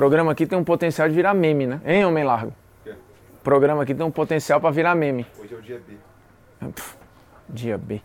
programa aqui tem um potencial de virar meme, né? Hein, homem largo? O programa aqui tem um potencial pra virar meme. Hoje é o dia B. Dia B.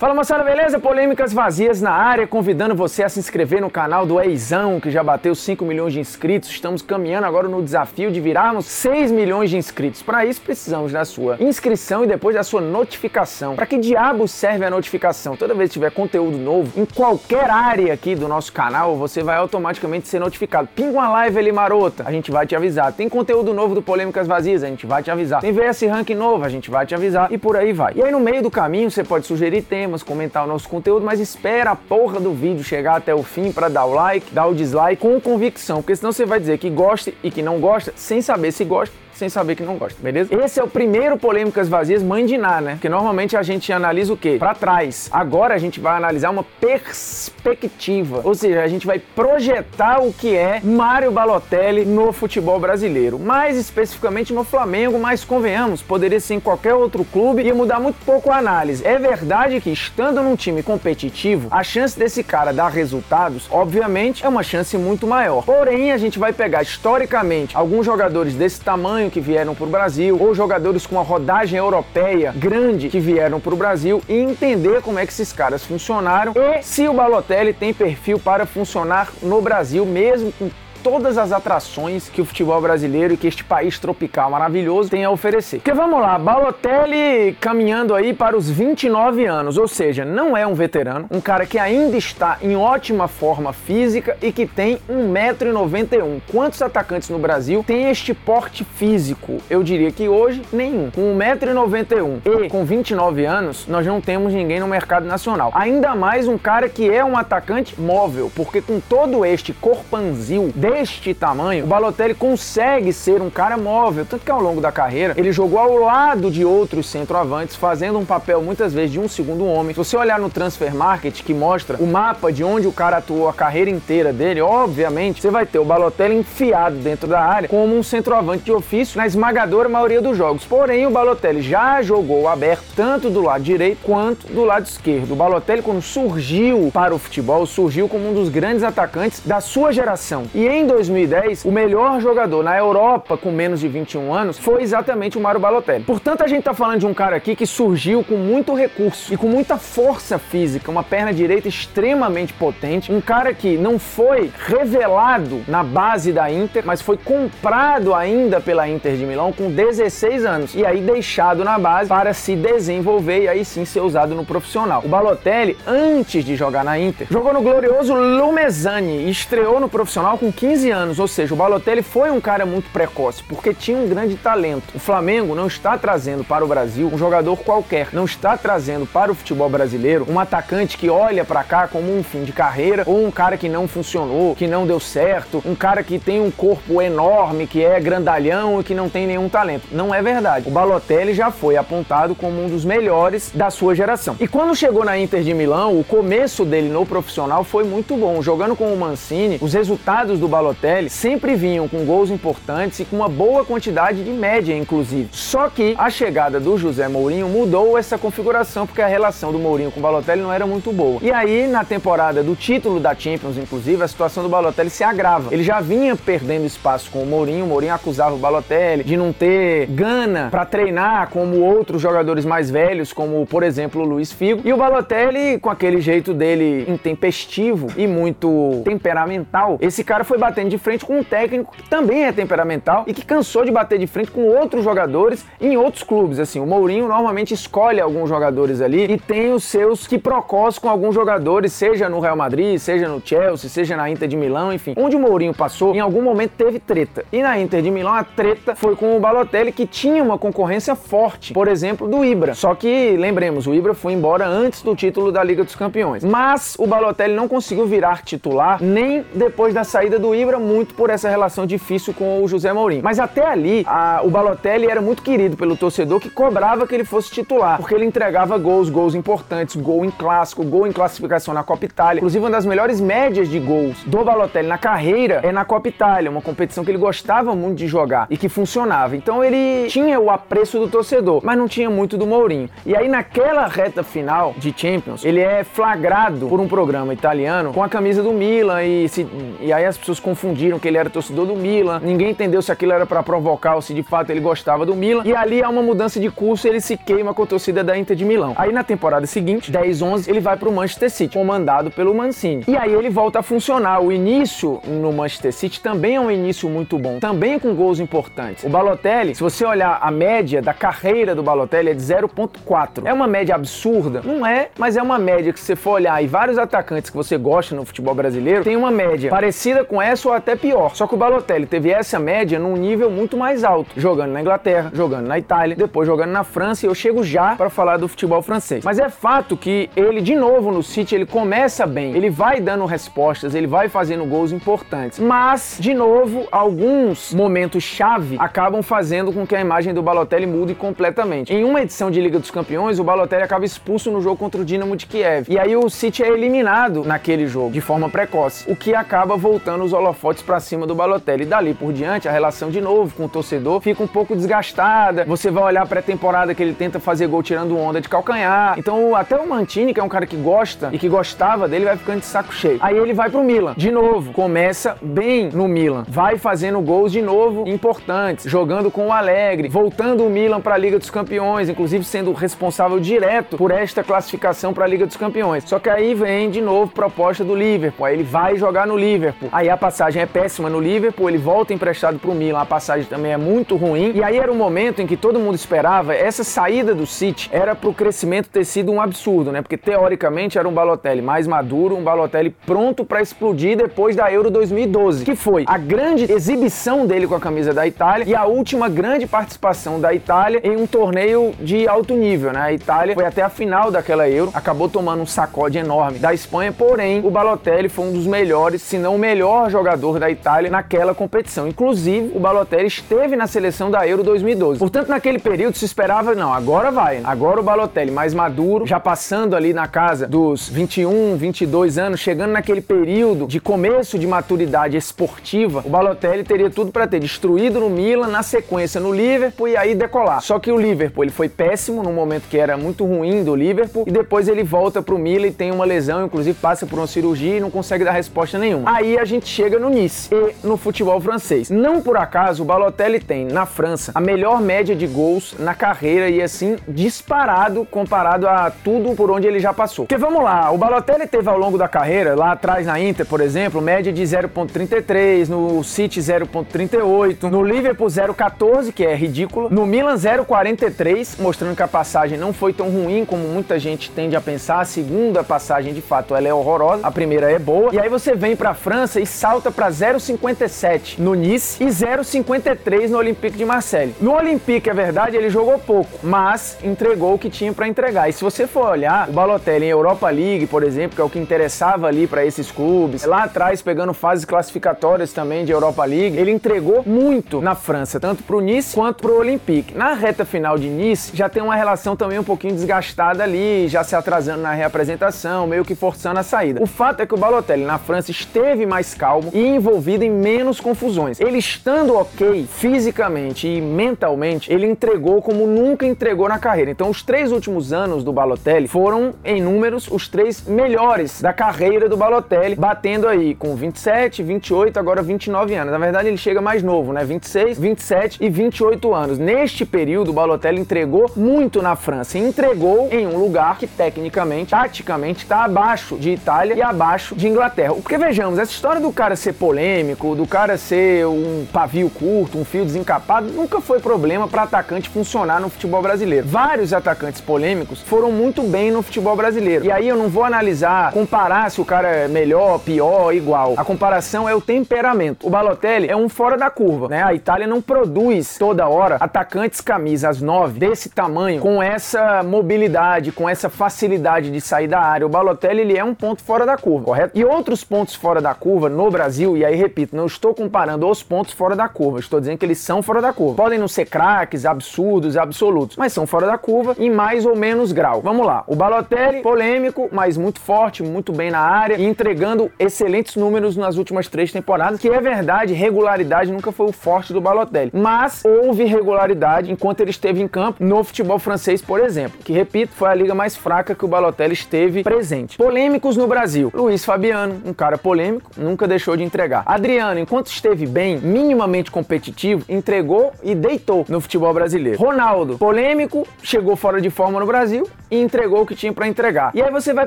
Fala moçada, beleza? Polêmicas vazias na área, convidando você a se inscrever no canal do Eizão, que já bateu 5 milhões de inscritos. Estamos caminhando agora no desafio de virarmos 6 milhões de inscritos. Para isso, precisamos da sua inscrição e depois da sua notificação. Para que diabo serve a notificação? Toda vez que tiver conteúdo novo, em qualquer área aqui do nosso canal, você vai automaticamente ser notificado. Pinga uma live ali marota, a gente vai te avisar. Tem conteúdo novo do Polêmicas Vazias, a gente vai te avisar. Tem VS Rank novo, a gente vai te avisar. E por aí vai. E aí no meio do caminho, você pode sugerir temas, comentar o nosso conteúdo, mas espera a porra do vídeo chegar até o fim para dar o like, dar o dislike com convicção, porque senão você vai dizer que gosta e que não gosta sem saber se gosta sem saber que não gosta, beleza? Esse é o primeiro Polêmicas Vazias Ná, né? Porque normalmente a gente analisa o quê? Pra trás. Agora a gente vai analisar uma perspectiva, ou seja, a gente vai projetar o que é Mário Balotelli no futebol brasileiro, mais especificamente no Flamengo, mas convenhamos, poderia ser em qualquer outro clube e mudar muito pouco a análise. É verdade que estando num time competitivo, a chance desse cara dar resultados, obviamente, é uma chance muito maior. Porém, a gente vai pegar historicamente alguns jogadores desse tamanho que vieram para o Brasil, ou jogadores com uma rodagem europeia grande que vieram para o Brasil e entender como é que esses caras funcionaram e se o Balotelli tem perfil para funcionar no Brasil, mesmo com todas as atrações que o futebol brasileiro e que este país tropical maravilhoso tem a oferecer. Porque vamos lá, Balotelli caminhando aí para os 29 anos, ou seja, não é um veterano, um cara que ainda está em ótima forma física e que tem 1,91m. Quantos atacantes no Brasil têm este porte físico? Eu diria que hoje nenhum. Com 1,91m e com 29 anos, nós não temos ninguém no mercado nacional. Ainda mais um cara que é um atacante móvel, porque com todo este corpanzil deste tamanho, o Balotelli consegue ser um cara móvel, tanto que ao longo da carreira ele jogou ao lado de outros centroavantes, fazendo um papel muitas vezes de um segundo homem. Se você olhar no Transfer Market, que mostra o mapa de onde o cara atuou a carreira inteira dele, obviamente você vai ter o Balotelli enfiado dentro da área como um centroavante de ofício na esmagadora maioria dos jogos. Porém, o Balotelli já jogou aberto tanto do lado direito quanto do lado esquerdo. O Balotelli, quando surgiu para o futebol, surgiu como um dos grandes atacantes da sua geração. E em 2010, o melhor jogador na Europa com menos de 21 anos foi exatamente o Mário Balotelli. Portanto, a gente está falando de um cara aqui que surgiu com muito recurso e com muita força física, uma perna direita extremamente potente, um cara que não foi revelado na base da Inter, mas foi comprado ainda pela Inter de Milão com 16 anos e aí deixado na base para se desenvolver e aí sim ser usado no profissional. O Balotelli, antes de jogar na Inter, jogou no glorioso Lumezani e estreou no profissional com 15 anos, ou seja, o Balotelli foi um cara muito precoce, porque tinha um grande talento. O Flamengo não está trazendo para o Brasil um jogador qualquer, não está trazendo para o futebol brasileiro um atacante que olha para cá como um fim de carreira ou um cara que não funcionou, que não deu certo, um cara que tem um corpo enorme, que é grandalhão e que não tem nenhum talento. Não é verdade. O Balotelli já foi apontado como um dos melhores da sua geração. E quando chegou na Inter de Milão, o começo dele no profissional foi muito bom. Jogando com o Mancini, os resultados do Balotelli sempre vinham com gols importantes e com uma boa quantidade de média, inclusive. Só que a chegada do José Mourinho mudou essa configuração, porque a relação do Mourinho com o Balotelli não era muito boa. E aí, na temporada do título da Champions, inclusive, a situação do Balotelli se agrava. Ele já vinha perdendo espaço com o Mourinho, o Mourinho acusava o Balotelli de não ter gana para treinar como outros jogadores mais velhos, como, por exemplo, o Luiz Figo. E o Balotelli, com aquele jeito dele intempestivo e muito temperamental, esse cara foi batendo de frente com um técnico que também é temperamental e que cansou de bater de frente com outros jogadores em outros clubes. Assim, o Mourinho normalmente escolhe alguns jogadores ali e tem os seus que procós com alguns jogadores, seja no Real Madrid, seja no Chelsea, seja na Inter de Milão, enfim. Onde o Mourinho passou, em algum momento teve treta. E na Inter de Milão a treta foi com o Balotelli que tinha uma concorrência forte, por exemplo, do Ibra. Só que, lembremos, o Ibra foi embora antes do título da Liga dos Campeões. Mas o Balotelli não conseguiu virar titular nem depois da saída do Ibra muito por essa relação difícil com o José Mourinho. Mas até ali, a, o Balotelli era muito querido pelo torcedor que cobrava que ele fosse titular, porque ele entregava gols, gols importantes, gol em clássico, gol em classificação na Copa Itália. Inclusive, uma das melhores médias de gols do Balotelli na carreira é na Copa Itália, uma competição que ele gostava muito de jogar e que funcionava. Então ele tinha o apreço do torcedor, mas não tinha muito do Mourinho. E aí naquela reta final de Champions, ele é flagrado por um programa italiano com a camisa do Milan e, se, e aí as pessoas confundiram que ele era torcedor do Milan. Ninguém entendeu se aquilo era para provocar ou se de fato ele gostava do Milan. E ali há uma mudança de curso ele se queima com a torcida da Inter de Milão. Aí na temporada seguinte, 10-11, ele vai para o Manchester City, comandado pelo Mancini. E aí ele volta a funcionar. O início no Manchester City também é um início muito bom, também com gols importantes. O Balotelli, se você olhar a média da carreira do Balotelli é de 0.4. É uma média absurda? Não é, mas é uma média que se você for olhar e vários atacantes que você gosta no futebol brasileiro tem uma média parecida com essa ou até pior. Só que o Balotelli teve essa média num nível muito mais alto, jogando na Inglaterra, jogando na Itália, depois jogando na França e eu chego já para falar do futebol francês. Mas é fato que ele de novo no City ele começa bem, ele vai dando respostas, ele vai fazendo gols importantes. Mas de novo alguns momentos chave acabam fazendo com que a imagem do Balotelli mude completamente. Em uma edição de Liga dos Campeões, o Balotelli acaba expulso no jogo contra o Dinamo de Kiev. E aí o City é eliminado naquele jogo de forma precoce, o que acaba voltando os holofotes para cima do Balotelli. E dali por diante, a relação de novo com o torcedor fica um pouco desgastada. Você vai olhar pré-temporada que ele tenta fazer gol tirando onda de calcanhar. Então, até o Mantini, que é um cara que gosta e que gostava dele, vai ficando de saco cheio. Aí ele vai pro Milan. De novo, começa bem no Milan. Vai fazendo gols de novo importantes, jogando com o Alegre, voltando o Milan para a Liga dos Campeões, inclusive sendo responsável direto por esta classificação para a Liga dos Campeões. Só que aí vem de novo proposta do Liverpool, aí ele vai jogar no Liverpool. Aí a passagem é péssima no Liverpool, ele volta emprestado para o Milan, a passagem também é muito ruim. E aí era um momento em que todo mundo esperava, essa saída do City era para o crescimento ter sido um absurdo, né? Porque teoricamente era um Balotelli mais maduro, um Balotelli pronto para explodir depois da Euro 2012, que foi a grande exibição dele com a camisa da Itália e a última grande participação da Itália em um torneio de alto nível, né? A Itália foi até a final daquela Euro, acabou tomando um sacode enorme da Espanha, porém o Balotelli foi um dos melhores, se não o melhor jogador da Itália naquela competição. Inclusive, o Balotelli esteve na seleção da Euro 2012. Portanto, naquele período se esperava, não, agora vai. Né? Agora o Balotelli mais maduro, já passando ali na casa dos 21, 22 anos, chegando naquele período de começo de maturidade esportiva, o Balotelli teria tudo para ter destruído no Milan, na sequência no Liverpool e aí decolar. Só que o Liverpool ele foi péssimo no momento que era muito ruim do Liverpool e depois ele volta pro Milan e tem uma lesão, inclusive passa por uma cirurgia e não consegue dar resposta nenhuma. Aí a gente chega no Nice e no futebol francês. Não por acaso o Balotelli tem na França a melhor média de gols na carreira e assim disparado comparado a tudo por onde ele já passou. Porque vamos lá, o Balotelli teve ao longo da carreira, lá atrás na Inter, por exemplo, média de 0.33, no City 0.38, no Liverpool 0.14, que é ridículo, no Milan 0.43, mostrando que a passagem não foi tão ruim como muita gente tende a pensar. A segunda passagem, de fato, ela é horrorosa, a primeira é boa. E aí você vem para a França e salta para 0.57 no Nice e 0.53 no Olympique de Marseille. No Olympique, é verdade, ele jogou pouco, mas entregou o que tinha para entregar. E se você for olhar o Balotelli em Europa League, por exemplo, que é o que interessava ali para esses clubes, lá atrás pegando fases classificatórias também de Europa League, ele entregou muito na França, tanto para o Nice quanto para o Olympique. Na reta final de Nice, já tem uma relação também um pouquinho desgastada ali, já se atrasando na reapresentação, meio que forçando a saída. O fato é que o Balotelli na França esteve mais calmo e envolvido em menos confusões. Ele estando ok fisicamente e mentalmente, ele entregou como nunca entregou na carreira. Então, os três últimos anos do Balotelli foram, em números, os três melhores da carreira do Balotelli, batendo aí com 27, 28, agora 29 anos. Na verdade, ele chega mais novo, né? 26, 27 e 28 anos. Neste período, o Balotelli entregou muito na França. Entregou em um lugar que, tecnicamente, taticamente, está abaixo de Itália e abaixo de Inglaterra. Porque vejamos, essa história do cara ser polêmico, do cara ser um pavio curto, um fio desencapado, nunca foi problema para atacante funcionar no futebol brasileiro. Vários atacantes polêmicos foram muito bem no futebol brasileiro. E aí eu não vou analisar, comparar se o cara é melhor, pior, igual. A comparação é o temperamento. O Balotelli é um fora da curva, né? A Itália não produz toda hora atacantes camisas 9 desse tamanho, com essa mobilidade, com essa facilidade de sair da área. O Balotelli ele é um ponto fora da curva, correto? E outros pontos fora da curva no Brasil Brasil, e aí repito, não estou comparando os pontos fora da curva, estou dizendo que eles são fora da curva. Podem não ser craques, absurdos, absolutos, mas são fora da curva em mais ou menos grau. Vamos lá, o Balotelli, polêmico, mas muito forte, muito bem na área e entregando excelentes números nas últimas três temporadas, que é verdade, regularidade nunca foi o forte do Balotelli, mas houve regularidade enquanto ele esteve em campo no futebol francês, por exemplo, que repito, foi a liga mais fraca que o Balotelli esteve presente. Polêmicos no Brasil. Luiz Fabiano, um cara polêmico, nunca deixou de entregar. Adriano, enquanto esteve bem, minimamente competitivo, entregou e deitou no futebol brasileiro. Ronaldo, polêmico, chegou fora de forma no Brasil e entregou o que tinha para entregar. E aí você vai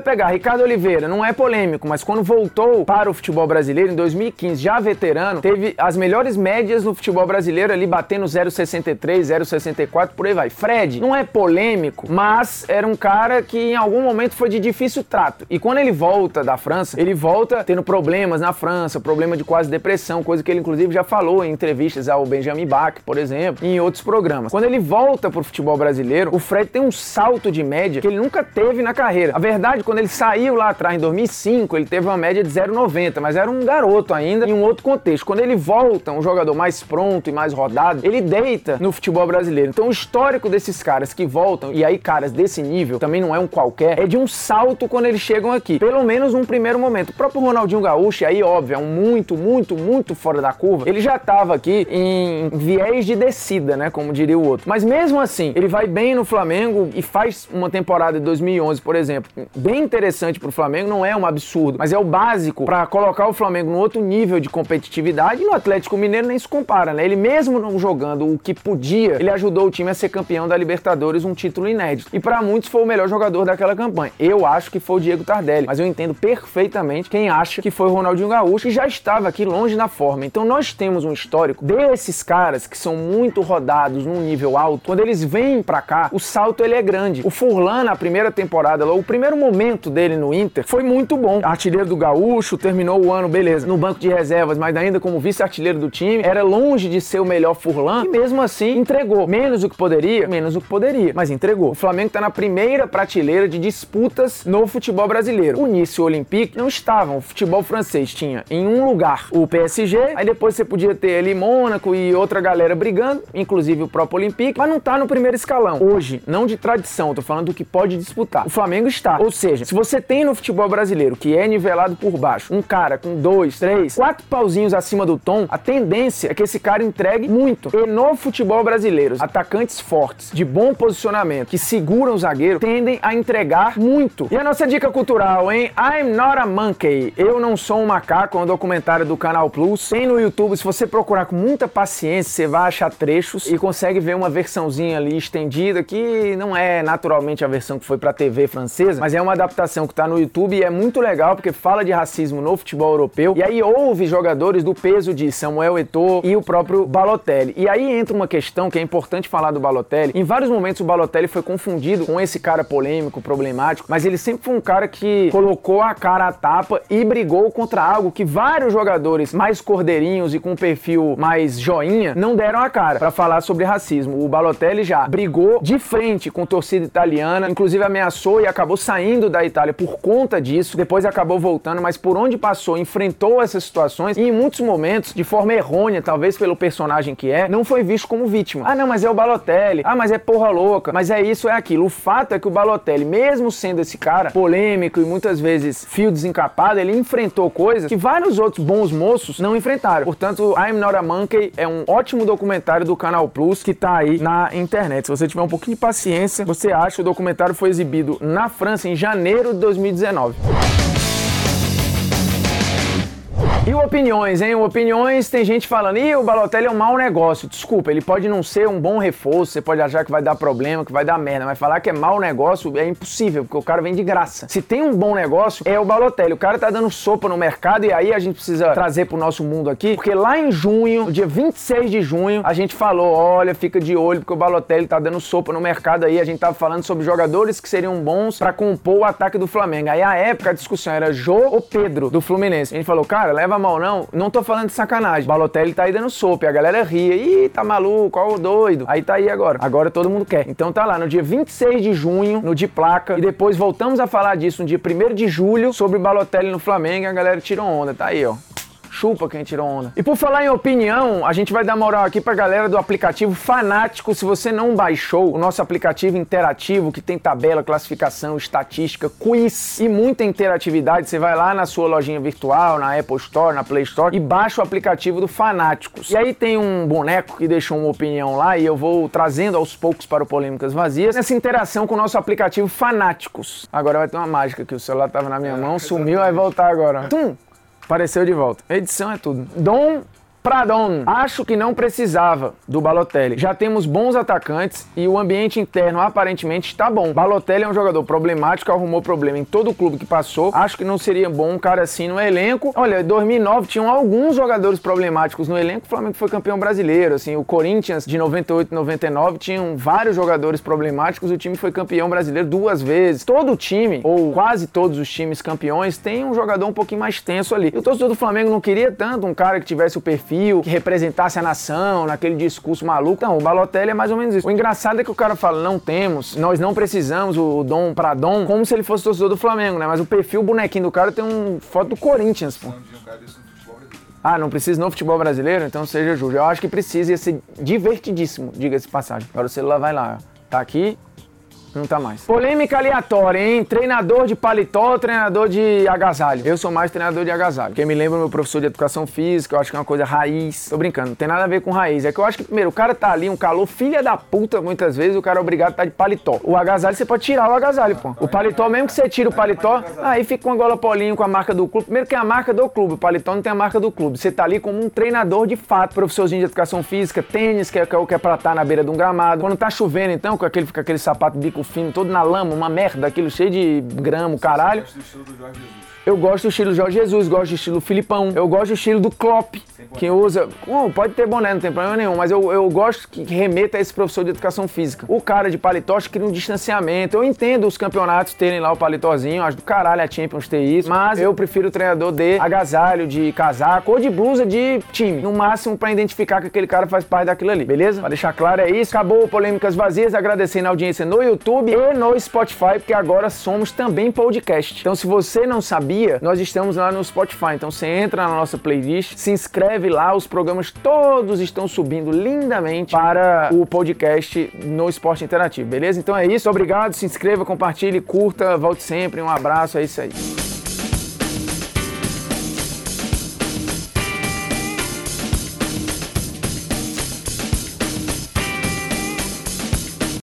pegar Ricardo Oliveira, não é polêmico, mas quando voltou para o futebol brasileiro em 2015, já veterano, teve as melhores médias no futebol brasileiro ali batendo 0,63, 0,64, por aí vai. Fred, não é polêmico, mas era um cara que em algum momento foi de difícil trato. E quando ele volta da França, ele volta tendo problemas na França, problema de quase depressão, coisa que ele inclusive já falou em entrevistas ao Benjamin Bach, por exemplo, e em outros programas. Quando ele volta pro futebol brasileiro, o Fred tem um salto de média que ele nunca teve na carreira. A verdade, quando ele saiu lá atrás em 2005, ele teve uma média de 0,90, mas era um garoto ainda em um outro contexto. Quando ele volta, um jogador mais pronto e mais rodado, ele deita no futebol brasileiro. Então, o histórico desses caras que voltam, e aí caras desse nível, também não é um qualquer, é de um salto quando eles chegam aqui. Pelo menos num primeiro momento. O próprio Ronaldinho Gaúcho, aí óbvio, é um muito, muito, muito fora da curva. Ele já estava aqui em viés de descida, né, como diria o outro. Mas mesmo assim, ele vai bem no Flamengo e faz uma temporada de 2011, por exemplo, bem interessante pro Flamengo, não é um absurdo, mas é o básico para colocar o Flamengo no outro nível de competitividade. E no Atlético Mineiro nem se compara, né? Ele mesmo não jogando o que podia, ele ajudou o time a ser campeão da Libertadores, um título inédito. E para muitos foi o melhor jogador daquela campanha. Eu acho que foi o Diego Tardelli, mas eu entendo perfeitamente quem acha que foi o Ronaldinho Gaúcho já estava aqui longe na forma. Então nós temos um histórico desses caras que são muito rodados num nível alto. Quando eles vêm para cá, o salto ele é grande. O Furlan na primeira temporada, o primeiro momento dele no Inter foi muito bom. Artilheiro do Gaúcho, terminou o ano, beleza, no banco de reservas, mas ainda como vice-artilheiro do time, era longe de ser o melhor Furlan e mesmo assim entregou. Menos do que poderia, menos do que poderia, mas entregou. O Flamengo tá na primeira prateleira de disputas no futebol brasileiro. O e o Olympique não estavam. O futebol francês tinha em um lugar o PSG, aí depois você podia ter ali Mônaco e outra galera brigando, inclusive o próprio Olympique, mas não tá no primeiro escalão. Hoje, não de tradição, tô falando do que pode disputar. O Flamengo está. Ou seja, se você tem no futebol brasileiro, que é nivelado por baixo, um cara com dois, três, quatro pauzinhos acima do tom, a tendência é que esse cara entregue muito. E no futebol brasileiro, atacantes fortes, de bom posicionamento, que seguram o zagueiro, tendem a entregar muito. E a nossa dica cultural, hein? I'm not a monkey. Eu não sou um macaco, um documentário do Canal Plus. Tem no YouTube, se você procurar com muita paciência, você vai achar trechos e consegue ver uma versãozinha ali estendida que não é naturalmente a versão que foi pra TV francesa, mas é uma adaptação que tá no YouTube e é muito legal porque fala de racismo no futebol europeu. E aí houve jogadores do peso de Samuel Eto'o e o próprio Balotelli. E aí entra uma questão que é importante falar do Balotelli. Em vários momentos o Balotelli foi confundido com esse cara polêmico, problemático, mas ele sempre foi um cara que colocou a cara à tapa e brigou contra algo que vários jogadores mais cordeirinhos e com um perfil mais joinha não deram a cara para falar sobre racismo. O Balotelli já brigou de frente com torcida italiana, inclusive ameaçou e acabou saindo da Itália por conta disso. Depois acabou voltando, mas por onde passou, enfrentou essas situações e em muitos momentos, de forma errônea, talvez pelo personagem que é, não foi visto como vítima. Ah, não, mas é o Balotelli. Ah, mas é porra louca. Mas é isso, é aquilo. O fato é que o Balotelli, mesmo sendo esse cara polêmico e muitas vezes fio desencapado, ele enfrentou coisas que vários outros bons moços não enfrentaram. Portanto, I'm Not a Monkey é um ótimo documentário do Canal Plus que tá aí na internet. Se você tiver um pouquinho de paciência, você acha o documentário foi exibido na França em janeiro de 2019. E o Opiniões, hein? O Opiniões tem gente falando, ih, o Balotelli é um mau negócio. Desculpa, ele pode não ser um bom reforço, você pode achar que vai dar problema, que vai dar merda, mas falar que é mau negócio é impossível, porque o cara vem de graça. Se tem um bom negócio, é o Balotelli. O cara tá dando sopa no mercado e aí a gente precisa trazer pro nosso mundo aqui, porque lá em junho, dia 26 de junho, a gente falou, olha, fica de olho, porque o Balotelli tá dando sopa no mercado aí, a gente tava falando sobre jogadores que seriam bons para compor o ataque do Flamengo. Aí a época a discussão era Jô ou Pedro do Fluminense. A gente falou, cara, leva mal não, não tô falando de sacanagem. Balotelli tá aí dando sopa, a galera ria. Ih, tá maluco, ó doido. Aí tá aí agora. Agora todo mundo quer. Então tá lá, no dia 26 de junho, no de placa, e depois voltamos a falar disso no dia 1 de julho, sobre Balotelli no Flamengo, a galera tirou onda. Tá aí, ó Chupa quem tirou onda. E por falar em opinião, a gente vai dar moral aqui pra galera do aplicativo Fanático. Se você não baixou o nosso aplicativo interativo que tem tabela, classificação, estatística, quiz e muita interatividade, você vai lá na sua lojinha virtual, na Apple Store, na Play Store e baixa o aplicativo do Fanáticos. E aí tem um boneco que deixou uma opinião lá e eu vou trazendo aos poucos para o Polêmicas Vazias nessa interação com o nosso aplicativo Fanáticos. Agora vai ter uma mágica que o celular tava na minha mão, sumiu, vai voltar agora. Tum! Apareceu de volta. Edição é tudo. Dom Pradon, acho que não precisava do Balotelli. Já temos bons atacantes e o ambiente interno aparentemente está bom. Balotelli é um jogador problemático, arrumou problema em todo o clube que passou. Acho que não seria bom um cara assim no elenco. Olha, em 2009 tinham alguns jogadores problemáticos no elenco. O Flamengo foi campeão brasileiro, assim, o Corinthians de 98 e 99 tinham vários jogadores problemáticos. O time foi campeão brasileiro duas vezes. Todo time, ou quase todos os times campeões, tem um jogador um pouquinho mais tenso ali. E o torcedor do Flamengo não queria tanto um cara que tivesse o perfil que representasse a nação, naquele discurso maluco. Então, o Balotelli é mais ou menos isso. O engraçado é que o cara fala, não temos, nós não precisamos o Dom para Dom, como se ele fosse torcedor do Flamengo, né? Mas o perfil, bonequinho do cara tem um foto do Corinthians, pô. Ah, não precisa no futebol brasileiro? Então seja justo. Eu acho que precisa, ia ser divertidíssimo, diga-se passagem. Agora o celular vai lá, tá aqui, não tá mais. Polêmica aleatória, hein? Treinador de paletó ou treinador de agasalho? Eu sou mais treinador de agasalho. Porque me lembra meu professor de educação física, eu acho que é uma coisa raiz. Tô brincando, não tem nada a ver com raiz. É que eu acho que, primeiro, o cara tá ali, um calor, filha da puta, muitas vezes, o cara é obrigado a estar tá de paletó. O agasalho, você pode tirar o agasalho, pô. O paletó, mesmo que você tire o paletó, aí fica uma gola polinho com a marca do clube. Primeiro que é a marca do clube, o paletó não tem a marca do clube. Você tá ali como um treinador de fato, professorzinho de educação física, tênis, que é, que é o que é pra estar tá na beira de um gramado. Quando tá chovendo, então, com aquele, fica aquele sapato bico fino todo na lama, uma merda, aquilo cheio de grama, caralho. Eu gosto do estilo Jorge Jesus, gosto do estilo Filipão, eu gosto do estilo do Klopp, que usa. Oh, pode ter boné, não tem problema nenhum, mas eu, eu gosto que remeta a esse professor de educação física. O cara de paletó cria um distanciamento. Eu entendo os campeonatos terem lá o paletózinho, acho do caralho a Champions ter isso, mas eu prefiro o treinador de agasalho, de casaco ou de blusa de time, no máximo para identificar que aquele cara faz parte daquilo ali, beleza? Pra deixar claro é isso. Acabou Polêmicas Vazias, agradecendo a audiência no YouTube e no Spotify, porque agora somos também podcast. Então se você não sabia, nós estamos lá no Spotify. Então você entra na nossa playlist, se inscreve lá, os programas todos estão subindo lindamente para o podcast no Esporte Interativo, beleza? Então é isso, obrigado, se inscreva, compartilhe, curta, volte sempre, um abraço, é isso aí.